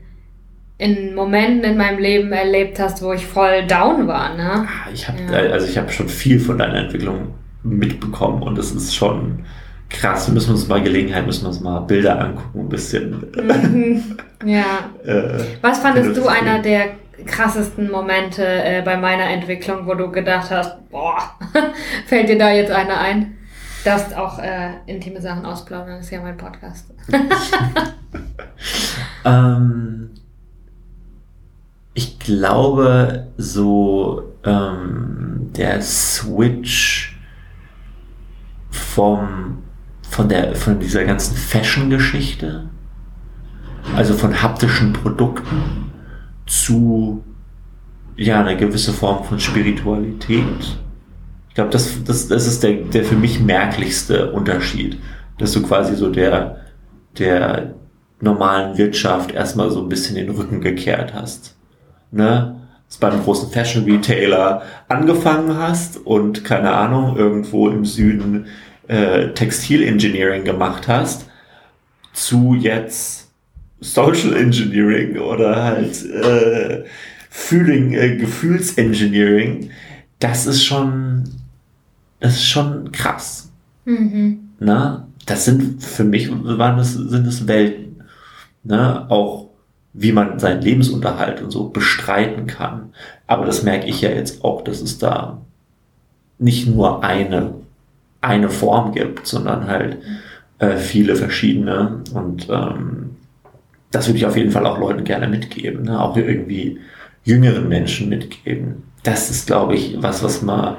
in Momenten in meinem Leben erlebt hast, wo ich voll down war, ne? Ah, Ich habe Ja. also ich habe schon viel von deiner Entwicklung mitbekommen und es ist schon krass. Wir müssen uns mal Gelegenheit, müssen wir uns mal Bilder angucken, ein bisschen. Mhm. Ja. Äh, Was fandest Das du einer der krassesten Momente äh, bei meiner Entwicklung, wo du gedacht hast, boah, fällt dir da jetzt einer ein? Darfst auch äh, intime Sachen ausplaudern, ist ja mein Podcast. ähm, ich glaube, so ähm, der Switch vom, von, der, von dieser ganzen Fashion-Geschichte, also von haptischen Produkten zu ja, eine gewisse Form von Spiritualität. Ich glaube, das, das, das ist der, der für mich merklichste Unterschied, dass du quasi so der, der normalen Wirtschaft erstmal so ein bisschen den Rücken gekehrt hast. Ne? Dass bei einem großen Fashion Retailer angefangen hast und keine Ahnung, irgendwo im Süden äh, Textilengineering gemacht hast, zu jetzt Social Engineering oder halt äh, Feeling, äh, Gefühlsengineering, das ist schon, das ist schon krass. Mhm. Ne? Das sind für mich waren das, sind es Welten. Ne? Auch wie man seinen Lebensunterhalt und so bestreiten kann. Aber das merke ich ja jetzt auch, dass es da nicht nur eine, eine Form gibt, sondern halt äh, viele verschiedene. Und ähm, das würde ich auf jeden Fall auch Leuten gerne mitgeben. Ne? Auch irgendwie jüngeren Menschen mitgeben. Das ist, glaube ich, was, was man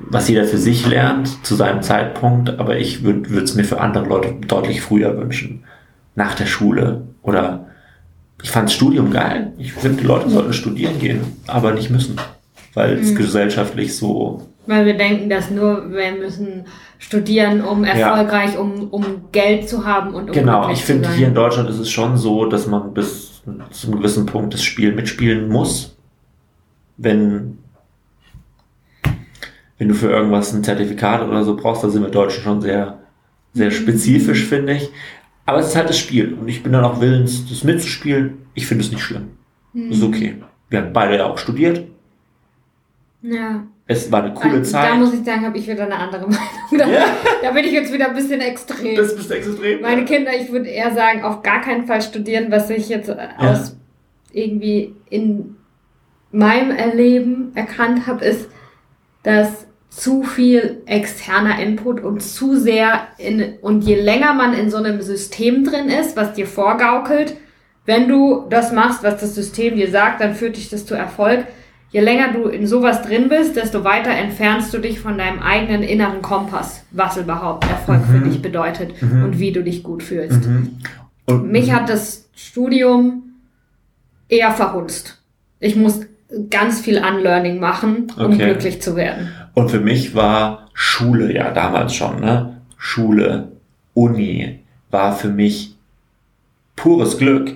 was jeder für sich lernt zu seinem Zeitpunkt, aber ich würde es mir für andere Leute deutlich früher wünschen. Nach der Schule oder ich fand Studium geil. Ich finde, die Leute sollten studieren gehen, aber nicht müssen, weil es Mhm. gesellschaftlich so Weil wir denken, dass nur wir müssen studieren, um erfolgreich, um, um Geld zu haben und um Genau, ich finde, hier in Deutschland ist es schon so, dass man bis zu einem gewissen Punkt das Spiel mitspielen muss. Wenn, wenn du für irgendwas ein Zertifikat oder so brauchst, da sind wir Deutschen schon sehr, sehr spezifisch, finde ich. Aber es ist halt das Spiel und ich bin dann auch willens, das mitzuspielen. Ich finde es nicht schlimm. Mhm. Ist okay. Wir haben beide ja auch studiert. Ja. Es war eine coole Also, Zeit. Da muss ich sagen, habe ich wieder eine andere Meinung. Da, Ja. da bin ich jetzt wieder ein bisschen extrem. das bist du extrem. Meine Kinder, ich würde eher sagen, auf gar keinen Fall studieren, was ich jetzt äh, aus irgendwie in meinem Erleben erkannt habe, ist, dass zu viel externer Input und zu sehr in, und je länger man in so einem System drin ist, was dir vorgaukelt, wenn du das machst, was das System dir sagt, dann führt dich das zu Erfolg. Je länger du in sowas drin bist, desto weiter entfernst du dich von deinem eigenen inneren Kompass, was überhaupt Erfolg für Mhm. dich bedeutet Mhm. und wie du dich gut fühlst. Mhm. Und Mich hat das Studium eher verhunzt. Ich muss ganz viel Unlearning machen, um Okay. glücklich zu werden. Und für mich war Schule ja damals schon, ne? Schule, Uni war für mich pures Glück,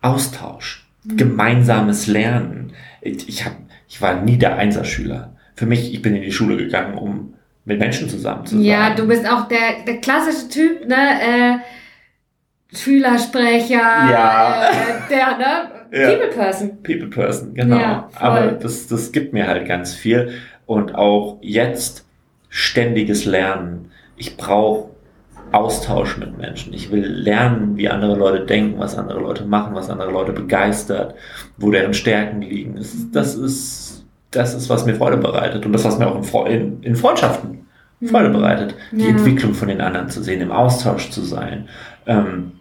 Austausch, gemeinsames Lernen. Ich, ich, hab, ich war nie der Einserschüler. Für mich, ich bin in die Schule gegangen, um mit Menschen zusammen zu sein. Ja, du bist auch der, der klassische Typ, ne? Äh, Schülersprecher, Ja. äh, der, ne? Ja. People Person. People Person, genau. Ja. Aber das, das gibt mir halt ganz viel. Und auch jetzt ständiges Lernen. Ich brauche Austausch mit Menschen. Ich will lernen, wie andere Leute denken, was andere Leute machen, was andere Leute begeistert, wo deren Stärken liegen. Das ist, das ist, das ist was mir Freude bereitet. Und das, was mir auch in, Fre- in, in Freundschaften Freude Mhm. bereitet. Die Ja. Entwicklung von den anderen zu sehen, im Austausch zu sein. Ähm,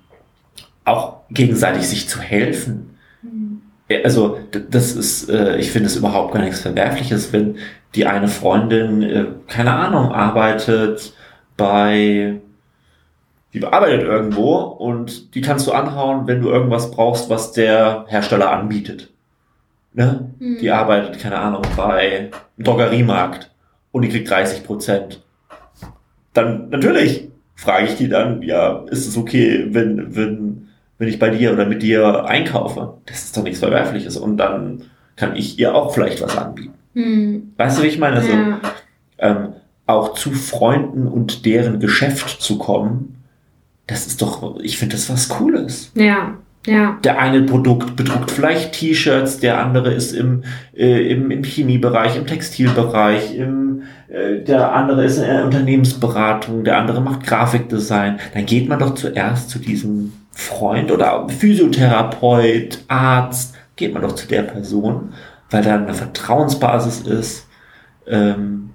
auch gegenseitig sich zu helfen. Mhm. Also das ist, äh, ich finde es überhaupt gar nichts Verwerfliches, wenn die eine Freundin, äh, keine Ahnung, arbeitet bei, die arbeitet irgendwo und die kannst du anhauen, wenn du irgendwas brauchst, was der Hersteller anbietet. Ne? Mhm. Die arbeitet, keine Ahnung, bei einem Drogeriemarkt und die kriegt 30 Prozent. dann natürlich frage ich die dann, ja, ist es okay, wenn, wenn, wenn ich bei dir oder mit dir einkaufe? Das ist doch nichts Verwerfliches. Und dann kann ich ihr auch vielleicht was anbieten. Hm. Weißt du, wie ich meine? Also, Ja. ähm, auch zu Freunden und deren Geschäft zu kommen, das ist doch, ich finde das was Cooles. Ja, ja. Der eine Produkt bedruckt vielleicht T-Shirts, der andere ist im, äh, im, im Chemiebereich, im Textilbereich, im, äh, der andere ist in der Unternehmensberatung, der andere macht Grafikdesign. Dann geht man doch zuerst zu diesem Freund oder Physiotherapeut, Arzt, geht man doch zu der Person, weil da eine Vertrauensbasis ist ähm,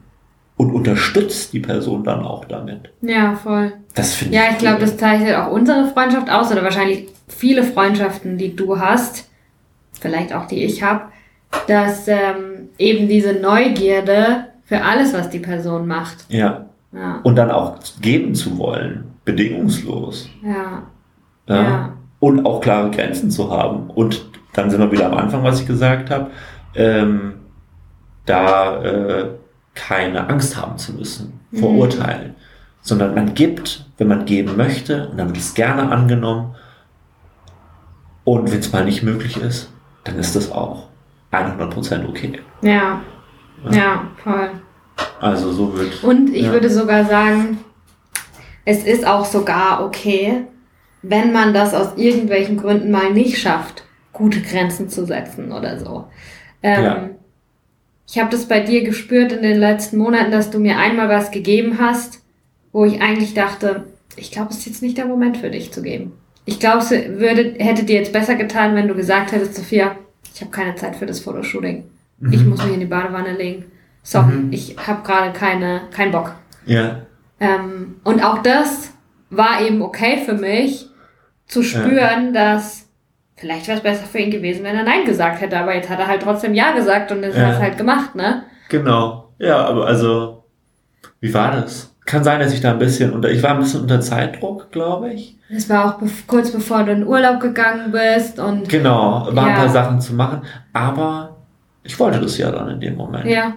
und unterstützt die Person dann auch damit. Ja, voll. Das finde Ja, ich ich glaube, cool. das zeichnet auch unsere Freundschaft aus oder wahrscheinlich viele Freundschaften, die du hast, vielleicht auch die ich habe, dass ähm, eben diese Neugierde für alles, was die Person macht. Ja. Ja, Und dann auch geben zu wollen, bedingungslos. ja, Ja? Ja. Und auch klare Grenzen zu haben. Und dann sind wir wieder am Anfang, was ich gesagt habe, ähm, da äh, keine Angst haben zu müssen, Mhm. vorurteilen. Sondern man gibt, wenn man geben möchte, und dann wird es gerne angenommen. Und wenn es mal nicht möglich ist, dann ist das auch 100% okay. ja, ja, voll. Also so wird. Und ich Ja. würde sogar sagen, es ist auch sogar okay, wenn man das aus irgendwelchen Gründen mal nicht schafft, gute Grenzen zu setzen oder so. Ähm, Ja. Ich habe das bei dir gespürt in den letzten Monaten, dass du mir einmal was gegeben hast, wo ich eigentlich dachte, ich glaube, es ist jetzt nicht der Moment für dich zu geben. Ich glaube, es würde, hätte dir jetzt besser getan, wenn du gesagt hättest, Sophia, ich habe keine Zeit für das Fotoshooting. Ich Mhm. muss mich in die Badewanne legen. So, Mhm. ich habe gerade keine, keinen Bock. Ja. Ähm, und auch das war eben okay für mich, zu spüren, dass vielleicht wäre es besser für ihn gewesen, wenn er Nein gesagt hätte, aber jetzt hat er halt trotzdem Ja gesagt und das Ja. hat es halt gemacht, ne? Genau. Ja, aber also, wie war das? Kann sein, dass ich da ein bisschen unter, ich war ein bisschen unter Zeitdruck, glaube ich. Das war auch bev- kurz bevor du in Urlaub gegangen bist und Genau, war ein Ja. paar Sachen zu machen, aber ich wollte das ja dann in dem Moment. ja,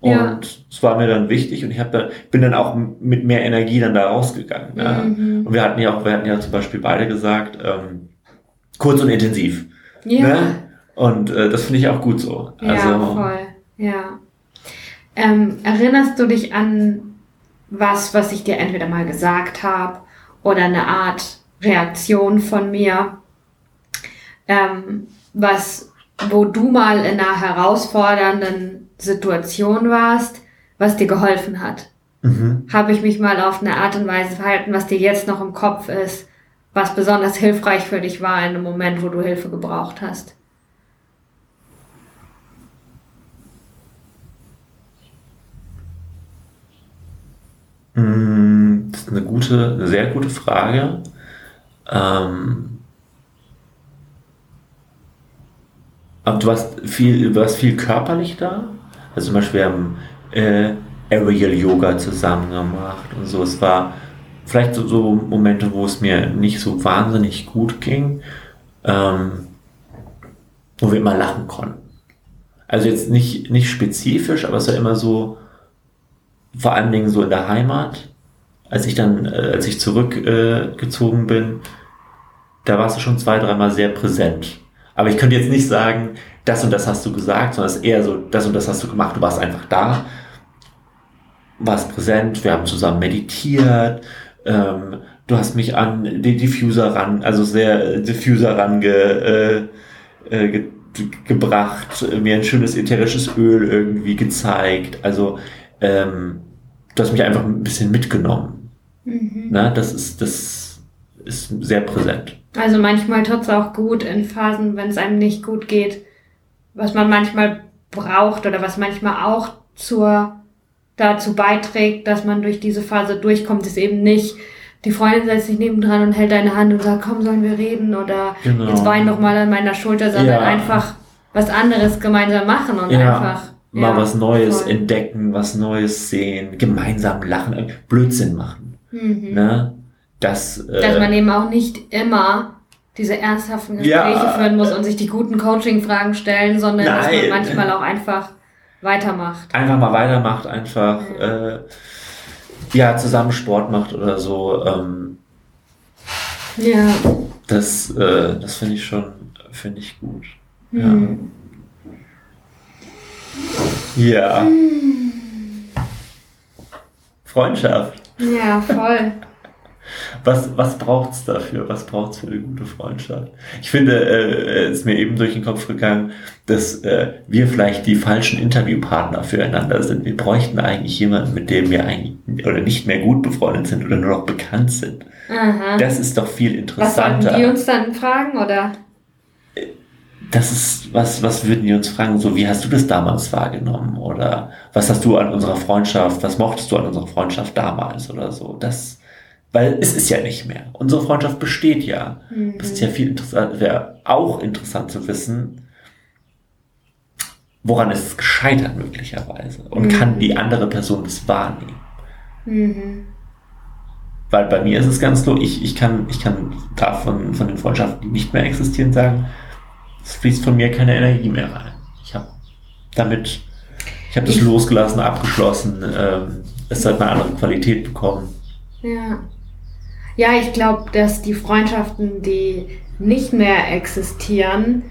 Und ja. es war mir dann wichtig und ich habe da, bin dann auch mit mehr Energie dann da rausgegangen. Ja. Mhm. Und wir hatten ja auch, wir hatten ja zum Beispiel beide gesagt, ähm, kurz und intensiv. ja, Ne? Und äh, das finde ich auch gut so. ja, Also, voll, ja. Ähm, erinnerst du dich an was, was ich dir entweder mal gesagt habe oder eine Art Reaktion von mir, ähm, was, wo du mal in einer herausfordernden Situation warst, was dir geholfen hat? mhm. Habe ich mich mal auf eine Art und Weise verhalten, was dir jetzt noch im Kopf ist, was besonders hilfreich für dich war in einem Moment, wo du Hilfe gebraucht hast? Mm, Das ist eine gute, eine sehr gute Frage. Ähm, aber du warst viel, warst viel körperlich da. Also zum Beispiel wir haben äh, Aerial Yoga zusammen gemacht und so. Es war vielleicht so, so Momente, wo es mir nicht so wahnsinnig gut ging, ähm, wo wir immer lachen konnten. Also jetzt nicht, nicht spezifisch, aber es war immer so, vor allen Dingen so in der Heimat, als ich dann, äh, als ich zurückgezogen äh, bin, da warst du schon zwei, dreimal sehr präsent. Aber ich könnte jetzt nicht sagen, das und das hast du gesagt, sondern es ist eher so, das und das hast du gemacht, du warst einfach da, warst präsent, wir haben zusammen meditiert, ähm, du hast mich an den Diffuser ran, also sehr äh, Diffuser range, äh, äh, ge gebracht, mir ein schönes ätherisches Öl irgendwie gezeigt, also ähm, du hast mich einfach ein bisschen mitgenommen. Mhm. Ne? Das ist, das ist sehr präsent. Also manchmal tut's auch gut in Phasen, wenn es einem nicht gut geht, was man manchmal braucht oder was manchmal auch zur, dazu beiträgt, dass man durch diese Phase durchkommt, ist eben nicht, die Freundin setzt sich nebendran und hält deine Hand und sagt, komm, sollen wir reden oder Genau. jetzt wein doch mal an meiner Schulter, sondern Ja. einfach was anderes gemeinsam machen und Ja, einfach Mal ja, was Neues voll. entdecken, was Neues sehen, gemeinsam lachen, äh, Blödsinn machen. Mhm. Ne? Das, äh, Dass man eben auch nicht immer diese ernsthaften Gespräche Ja. führen muss und sich die guten Coaching-Fragen stellen, sondern dass man Nein. manchmal auch einfach weitermacht. einfach mal weitermacht, einfach Ja. äh, ja, zusammen Sport macht oder so. Ähm, Ja. das äh, das finde ich schon, finde ich gut. Hm. Ja. Freundschaft. Ja, voll. Was, was braucht es dafür? Was braucht es für eine gute Freundschaft? Ich finde, äh, es ist mir eben durch den Kopf gegangen, dass äh, wir vielleicht die falschen Interviewpartner füreinander sind. Wir bräuchten eigentlich jemanden, mit dem wir eigentlich oder nicht mehr gut befreundet sind oder nur noch bekannt sind. Aha. Das ist doch viel Was sollten interessanter. die uns dann fragen, oder? das ist, was, was würden die uns fragen? So, wie hast du das damals wahrgenommen? Oder was hast du an unserer Freundschaft, was mochtest du an unserer Freundschaft damals oder so? Das, weil es ist ja nicht mehr. Unsere Freundschaft besteht ja. Mhm. Das ist ja viel interessant, wäre auch interessant zu wissen, woran ist es gescheitert möglicherweise? Und Mhm. kann die andere Person das wahrnehmen? Mhm. Weil bei mir ist es ganz so, ich, ich kann, ich kann davon, von den Freundschaften, die nicht mehr existieren, sagen, es fließt von mir keine Energie mehr rein. Ich habe damit, ich habe das losgelassen, abgeschlossen, ähm, es hat eine andere Qualität bekommen. Ja. Ja, ich glaube, dass die Freundschaften, die nicht mehr existieren,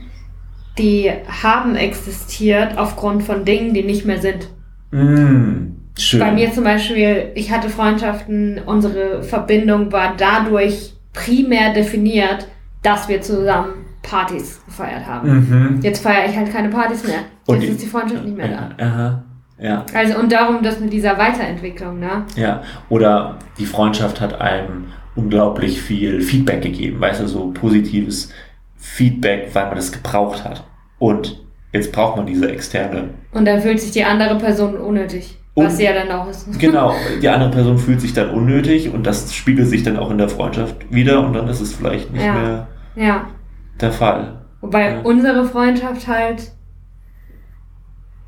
die haben existiert aufgrund von Dingen, die nicht mehr sind. Mm, schön. Bei mir zum Beispiel, ich hatte Freundschaften, unsere Verbindung war dadurch primär definiert, dass wir zusammen Partys gefeiert haben. Mhm. Jetzt feiere ich halt keine Partys mehr. Und Jetzt ist die Freundschaft nicht mehr da. Aha. Ja, Also und darum, dass mit dieser Weiterentwicklung, ne? ja. Oder die Freundschaft hat einem unglaublich viel Feedback gegeben, weißt du, so positives Feedback, weil man das gebraucht hat. Und jetzt braucht man diese externe Und dann fühlt sich die andere Person unnötig. Und- was sie ja dann auch ist. Genau, die andere Person fühlt sich dann unnötig und das spiegelt sich dann auch in der Freundschaft wieder und dann ist es vielleicht nicht Ja. mehr Ja. der Fall. Wobei Ja. unsere Freundschaft halt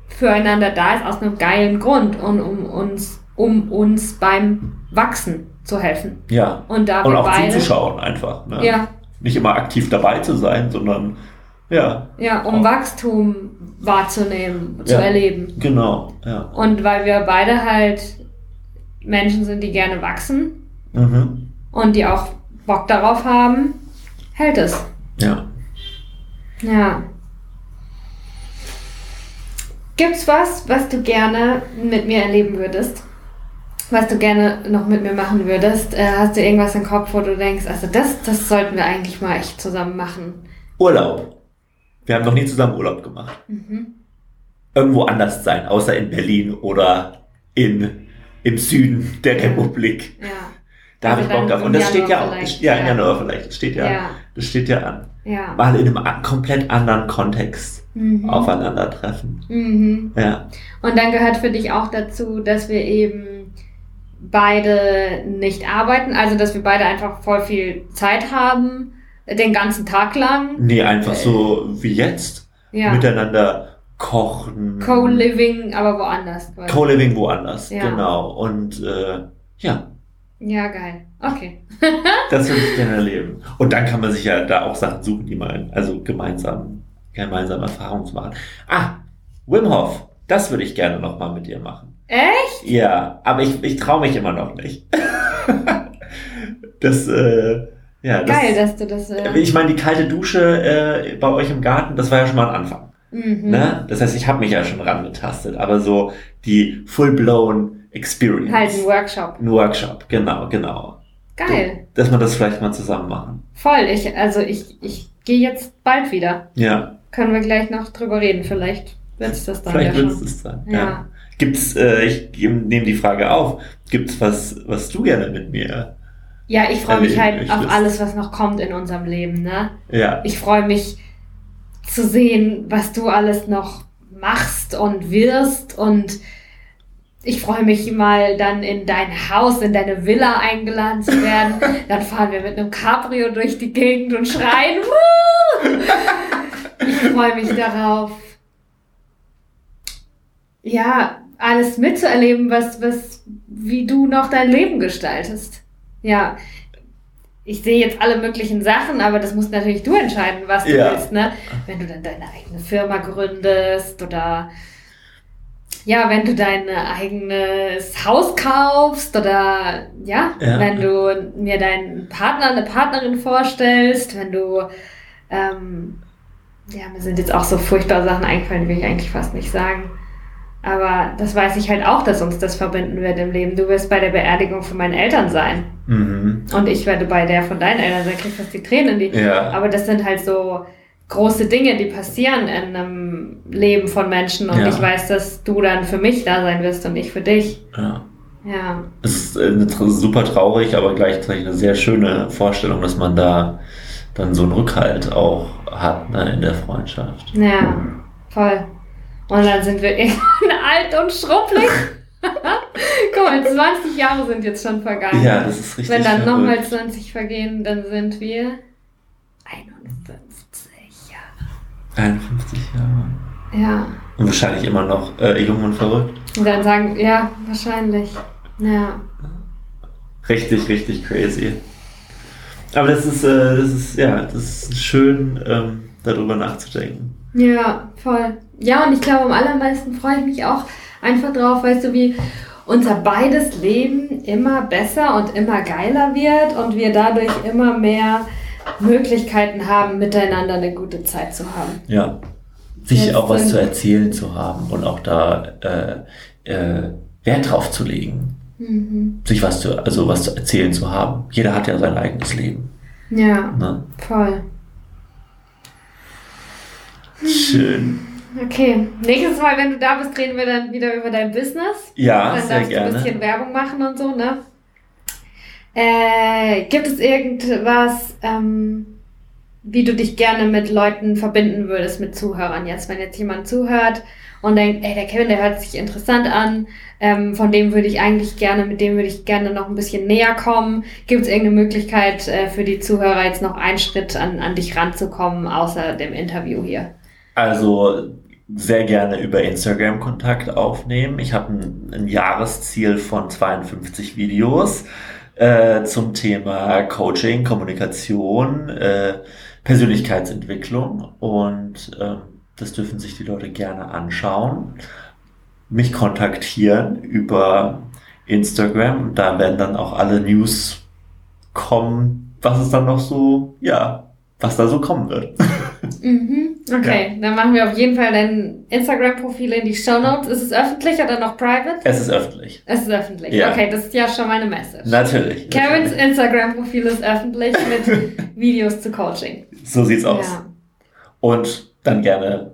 füreinander da ist aus einem geilen Grund und um uns, um uns beim Wachsen zu helfen. Ja. Und da Und auch beide. zuzuschauen einfach. Ne? Ja, Nicht immer aktiv dabei zu sein, sondern ja, ja, um Oh. Wachstum wahrzunehmen, zu Ja. erleben. genau. Ja. Und weil wir beide halt Menschen sind, die gerne wachsen Mhm. und die auch Bock darauf haben, hält es. Ja. Ja. Gibt's was, was du gerne mit mir erleben würdest? Was du gerne noch mit mir machen würdest? Äh, hast du irgendwas im Kopf, wo du denkst, also das, das sollten wir eigentlich mal echt zusammen machen? Urlaub. Wir haben noch nie zusammen Urlaub gemacht. Mhm. Irgendwo anders sein, außer in Berlin oder in, im Süden der Republik. Ja. Da habe Also ich Bock drauf. Und das steht ja auch. vielleicht, Ja, ja. Januar vielleicht. Das steht ja, Ja. das steht ja an. Ja. Mal in einem komplett anderen Kontext Mhm. aufeinandertreffen. Mhm. Ja. Und dann gehört für dich auch dazu, dass wir eben beide nicht arbeiten, also dass wir beide einfach voll viel Zeit haben, den ganzen Tag lang. Nee, einfach so wie jetzt. Ja. Miteinander kochen. Co-Living, aber woanders. Co-Living woanders. Ja. Genau. Und äh, ja, Ja, geil. Okay. das würde ich gerne erleben. Und dann kann man sich ja da auch Sachen suchen, die man, also gemeinsam, gemeinsam Erfahrungen machen. Ah, Wim Hof. Das würde ich gerne nochmal mit dir machen. Echt? Ja, aber ich, ich traue mich immer noch nicht. das, äh, ja, das, Geil, dass du das. Äh, Ich meine, die kalte Dusche äh, bei euch im Garten, das war ja schon mal ein Anfang. mhm. Ne? Das heißt, ich habe mich ja schon rangetastet, aber so die full-blown Experience. Halt ein Workshop. Ein Workshop, genau, genau. Geil. Dass wir das vielleicht mal zusammen machen. Voll. Ich, also ich, ich gehe jetzt bald wieder. Ja, Können wir gleich noch drüber reden. Vielleicht wird's das dann vielleicht ja wird es das sein. Ja. Ja. Gibt's, äh, ich nehme die Frage auf, gibt's was, was du gerne mit mir? Ja, ich freue mich Erleben halt auf möchtest. alles, was noch kommt in unserem Leben, ne? Ja, Ich freue mich zu sehen, was du alles noch machst und wirst und ich freue mich mal dann in dein Haus, in deine Villa eingeladen zu werden. Dann fahren wir mit einem Cabrio durch die Gegend und schreien. Woo! Ich freue mich darauf. Ja, alles mitzuerleben, was, was, wie du noch dein Leben gestaltest. Ja. Ich sehe jetzt alle möglichen Sachen, aber das musst natürlich du entscheiden, was du Ja. willst, ne? Wenn du dann deine eigene Firma gründest oder ja, wenn du dein eigenes Haus kaufst oder ja, Ja. wenn du mir deinen Partner, eine Partnerin vorstellst, wenn du, ähm, ja, mir sind jetzt auch so furchtbare Sachen eingefallen, die will ich eigentlich fast nicht sagen. Aber das weiß ich halt auch, dass uns das verbinden wird im Leben. Du wirst bei der Beerdigung von meinen Eltern sein. Mhm. Und ich werde bei der von deinen Eltern sein, krieg fast die Tränen in die. Ja. Aber das sind halt so große Dinge, die passieren in einem Leben von Menschen. Und Ja. ich weiß, dass du dann für mich da sein wirst und ich für dich. ja. Ja. Es ist äh, super traurig, aber gleichzeitig eine sehr schöne Vorstellung, dass man da dann so einen Rückhalt auch hat ne, in der Freundschaft. Ja, voll. Und dann sind wir irgendwann alt und schrumpelig. Guck mal, 20 Jahre sind jetzt schon vergangen. Ja, das ist richtig. Wenn dann nochmal 20 vergehen, dann sind wir 51 Jahre. 51 Jahre. Ja. Und wahrscheinlich immer noch äh, jung und verrückt. Und dann sagen, ja, wahrscheinlich. Ja. Richtig, richtig crazy. Aber das ist, äh, das ist, ja, das ist schön, ähm, darüber nachzudenken. Ja, voll. Ja, und ich glaube, am allermeisten freue ich mich auch einfach drauf, weißt du, wie unser beides Leben immer besser und immer geiler wird und wir dadurch immer mehr Möglichkeiten haben, miteinander eine gute Zeit zu haben. Ja. Sich Jetzt auch was zu erzählen zu haben und auch da äh, äh, Wert drauf zu legen. Mhm. Sich was zu, also was zu erzählen zu haben. Jeder hat ja sein eigenes Leben. Ja, Ne? voll. Schön. Okay, nächstes Mal, wenn du da bist, reden wir dann wieder über dein Business. Ja, dann sehr darfst du ein bisschen. Werbung machen und so, ne? Äh, gibt es irgendwas, ähm, wie du dich gerne mit Leuten verbinden würdest, mit Zuhörern jetzt? Wenn jetzt jemand zuhört und denkt, ey, der Kevin, der hört sich interessant an, ähm, von dem würde ich eigentlich gerne, mit dem würde ich gerne noch ein bisschen näher kommen. Gibt es irgendeine Möglichkeit äh, für die Zuhörer jetzt noch einen Schritt an, an dich ranzukommen, außer dem Interview hier? Also sehr gerne über Instagram Kontakt aufnehmen. Ich habe ein, ein Jahresziel von 52 Videos äh, zum Thema Coaching, Kommunikation, äh, Persönlichkeitsentwicklung und ähm, das dürfen sich die Leute gerne anschauen. Mich kontaktieren über Instagram. Da werden dann auch alle News kommen, was es dann noch so, ja, was da so kommen wird. Mhm. Okay, dann machen wir auf jeden Fall dein Instagram-Profil in die Show Notes. Ist es öffentlich oder noch private? Es ist öffentlich. Es ist öffentlich. Ja. Okay, das ist ja schon mal eine Message. Natürlich. Kevins. Instagram-Profil ist öffentlich mit Videos zu Coaching. So sieht's aus. Ja. Und dann gerne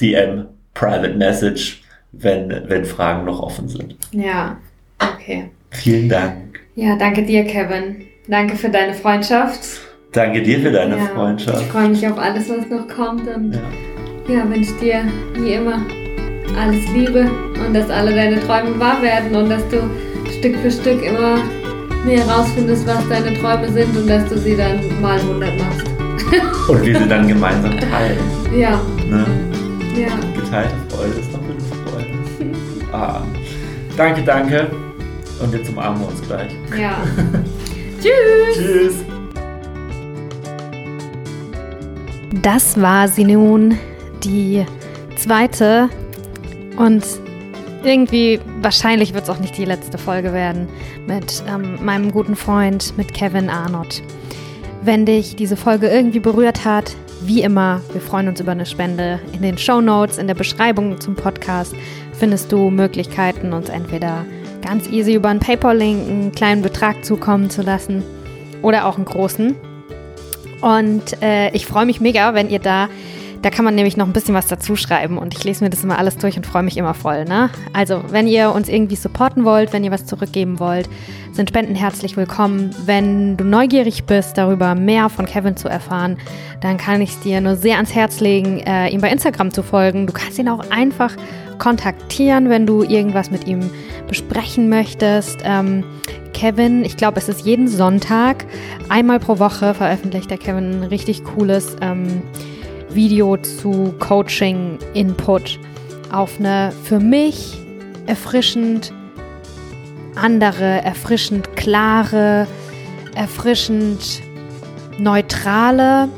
DM, Private Message, wenn, wenn Fragen noch offen sind. ja, okay. Vielen Dank. Ja, danke dir, Kevin. Danke für deine Freundschaft. Danke dir für deine ja, Ich Freundschaft. freue mich auf alles, was noch kommt und Ja. ja, wünsche dir wie immer alles Liebe und dass alle deine Träume wahr werden und dass du Stück für Stück immer mehr herausfindest, was deine Träume sind und dass du sie dann mal 100 machst. Und wir sie dann gemeinsam teilen. Ja, Ne? ja. Geteilte Freude ist doppelte Freude. Ah. Danke, danke. Und jetzt umarmen wir uns gleich. Ja. Tschüss. Tschüss. Das war sie nun, die zweite und irgendwie, wahrscheinlich wird es auch nicht die letzte Folge werden mit ähm, meinem guten Freund, mit Kevin Arnott. Wenn dich diese Folge irgendwie berührt hat, wie immer, wir freuen uns über eine Spende. In den Show Notes, in der Beschreibung zum Podcast findest du Möglichkeiten, uns entweder ganz easy über einen PayPal-Link einen kleinen Betrag zukommen zu lassen oder auch einen großen. Und äh, ich freue mich mega, wenn ihr da, da kann man nämlich noch ein bisschen was dazu schreiben und ich lese mir das immer alles durch und freue mich immer voll. Ne? Also, wenn ihr uns irgendwie supporten wollt, wenn ihr was zurückgeben wollt, sind Spenden herzlich willkommen. Wenn du neugierig bist, darüber mehr von Kevin zu erfahren, dann kann ich es dir nur sehr ans Herz legen, äh, ihm bei Instagram zu folgen. Du kannst ihn auch einfach kontaktieren, wenn du irgendwas mit ihm besprechen möchtest. Ähm, Kevin, ich glaube, es ist jeden Sonntag, einmal pro Woche veröffentlicht der Kevin ein richtig cooles ähm, Video zu Coaching-Input auf eine für mich erfrischend andere, erfrischend klare, erfrischend neutrale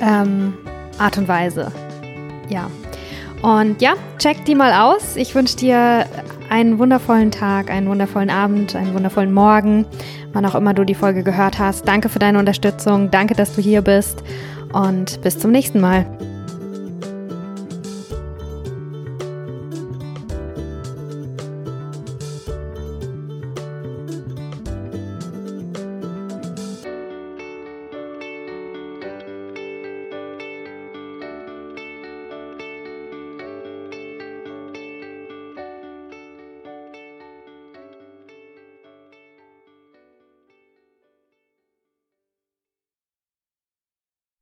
ähm, Art und Weise. Ja. Und ja, check die mal aus. Ich wünsche dir einen wundervollen Tag, einen wundervollen Abend, einen wundervollen Morgen, wann auch immer du die Folge gehört hast. Danke für deine Unterstützung. Danke, dass du hier bist. Und bis zum nächsten Mal.